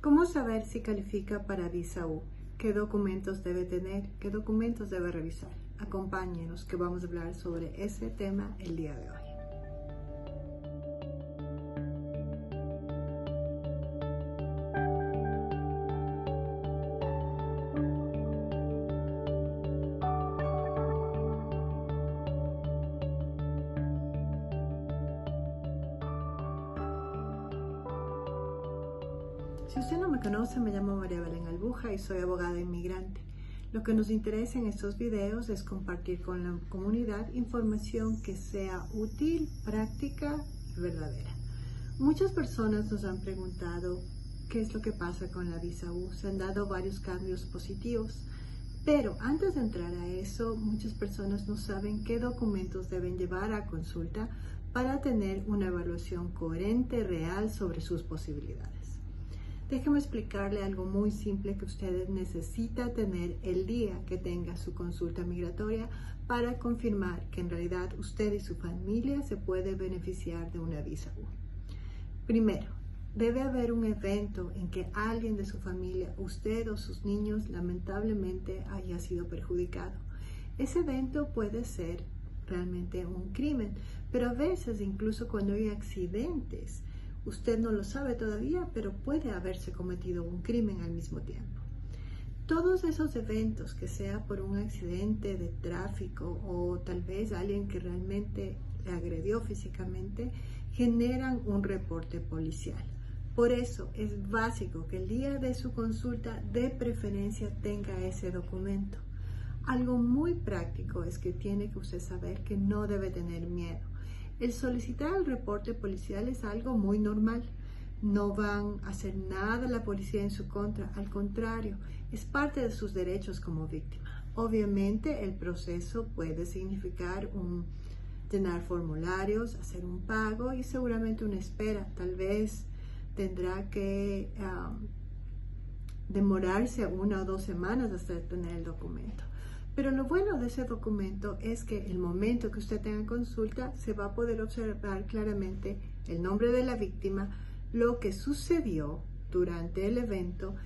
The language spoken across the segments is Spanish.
¿Cómo saber si califica para visa U? ¿Qué documentos debe tener? ¿Qué documentos debe revisar? Acompáñenos que vamos a hablar sobre ese tema el día de hoy. Si usted no me conoce, me llamo María Belén Albuja y soy abogada inmigrante. Lo que nos interesa en estos videos es compartir con la comunidad información que sea útil, práctica y verdadera. Muchas personas nos han preguntado qué es lo que pasa con la visa U. Se han dado varios cambios positivos, pero antes de entrar a eso, muchas personas no saben qué documentos deben llevar a consulta para tener una evaluación coherente, real sobre sus posibilidades. Déjeme explicarle algo muy simple que usted necesita tener el día que tenga su consulta migratoria para confirmar que en realidad usted y su familia se puede beneficiar de una visa U. Primero, debe haber un evento en que alguien de su familia, usted o sus niños, lamentablemente haya sido perjudicado. Ese evento puede ser realmente un crimen, pero a veces incluso cuando hay accidentes, Usted no lo sabe todavía, pero puede haberse cometido un crimen al mismo tiempo. Todos esos eventos, que sea por un accidente de tráfico o tal vez alguien que realmente le agredió físicamente, generan un reporte policial. Por eso es básico que el día de su consulta de preferencia tenga ese documento. Algo muy práctico es que tiene que usted saber que no debe tener miedo. El solicitar el reporte policial es algo muy normal. No van a hacer nada la policía en su contra, al contrario, es parte de sus derechos como víctima. Obviamente el proceso puede significar un, llenar formularios, hacer un pago y seguramente una espera. Tal vez tendrá que um, demorarse una o dos semanas hasta tener el documento. Pero lo bueno de ese documento es que el momento que usted tenga consulta se va a poder observar claramente el nombre de la víctima, lo que sucedió durante el evento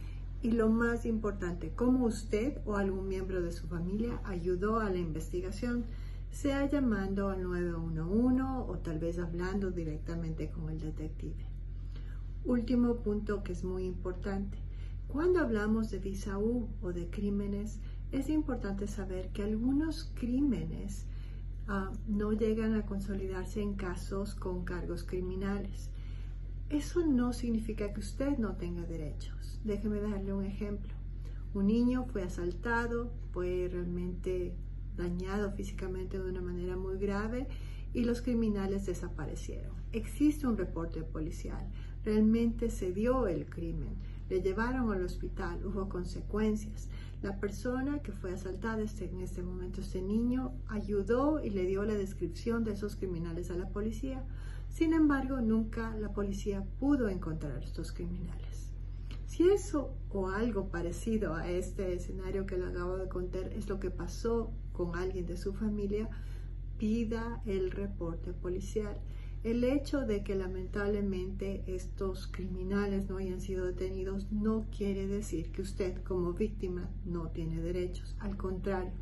y lo más importante, cómo usted o algún miembro de su familia ayudó a la investigación, sea llamando al 911 o tal vez hablando directamente con el detective. Último punto que es muy importante. Cuando hablamos de visa U o de crímenes, es importante saber que algunos crímenes ah, no llegan a consolidarse en casos con cargos criminales. Eso no significa que usted no tenga derechos. Déjeme darle un ejemplo. Un niño fue asaltado, fue realmente dañado físicamente de una manera muy grave y los criminales desaparecieron. Existe un reporte policial, realmente se dio el crimen, le llevaron al hospital, hubo consecuencias. La persona que fue asaltada este, en este momento, este niño, ayudó y le dio la descripción de esos criminales a la policía. Sin embargo, nunca la policía pudo encontrar a estos criminales. Si eso o algo parecido a este escenario que le acabo de contar es lo que pasó con alguien de su familia, pida el reporte policial. El hecho de que lamentablemente estos criminales no hayan sido detenidos no quiere decir que usted como víctima no tiene derechos. Al contrario,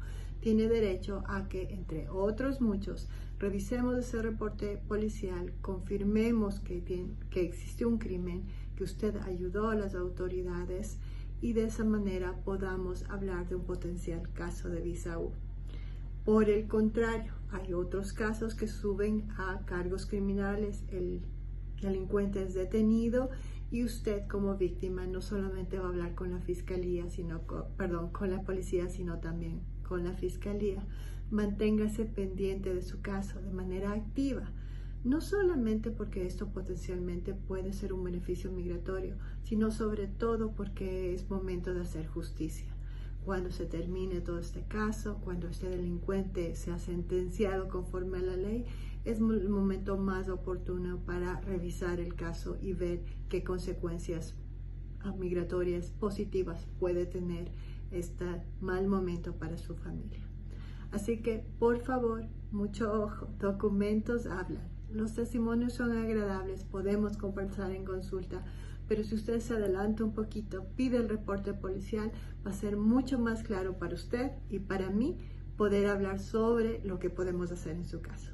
tiene derecho a que, entre otros muchos, revisemos ese reporte policial, confirmemos que, que existió un crimen, que usted ayudó a las autoridades y de esa manera podamos hablar de un potencial caso de visa. Por el contrario, hay otros casos que suben a cargos criminales, el delincuente es detenido y usted como víctima no solamente va a hablar con la fiscalía, sino perdón, con la policía, sino también con la fiscalía. Manténgase pendiente de su caso de manera activa, no solamente porque esto potencialmente puede ser un beneficio migratorio, sino sobre todo porque es momento de hacer justicia cuando se termine todo este caso, cuando este delincuente sea sentenciado conforme a la ley, es el momento más oportuno para revisar el caso y ver qué consecuencias migratorias positivas puede tener este mal momento para su familia. Así que, por favor, mucho ojo, documentos hablan. Los testimonios son agradables, podemos conversar en consulta, pero si usted se adelanta un poquito, pide el reporte policial, va a ser mucho más claro para usted y para mí poder hablar sobre lo que podemos hacer en su caso.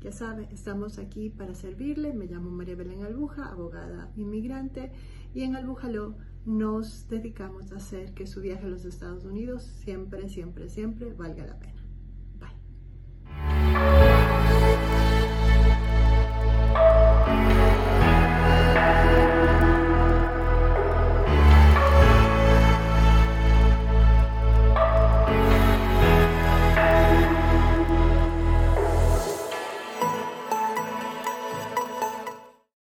Ya sabe, estamos aquí para servirle. Me llamo María Belén Albuja, abogada inmigrante, y en Albújalo nos dedicamos a hacer que su viaje a los Estados Unidos siempre, siempre, siempre valga la pena.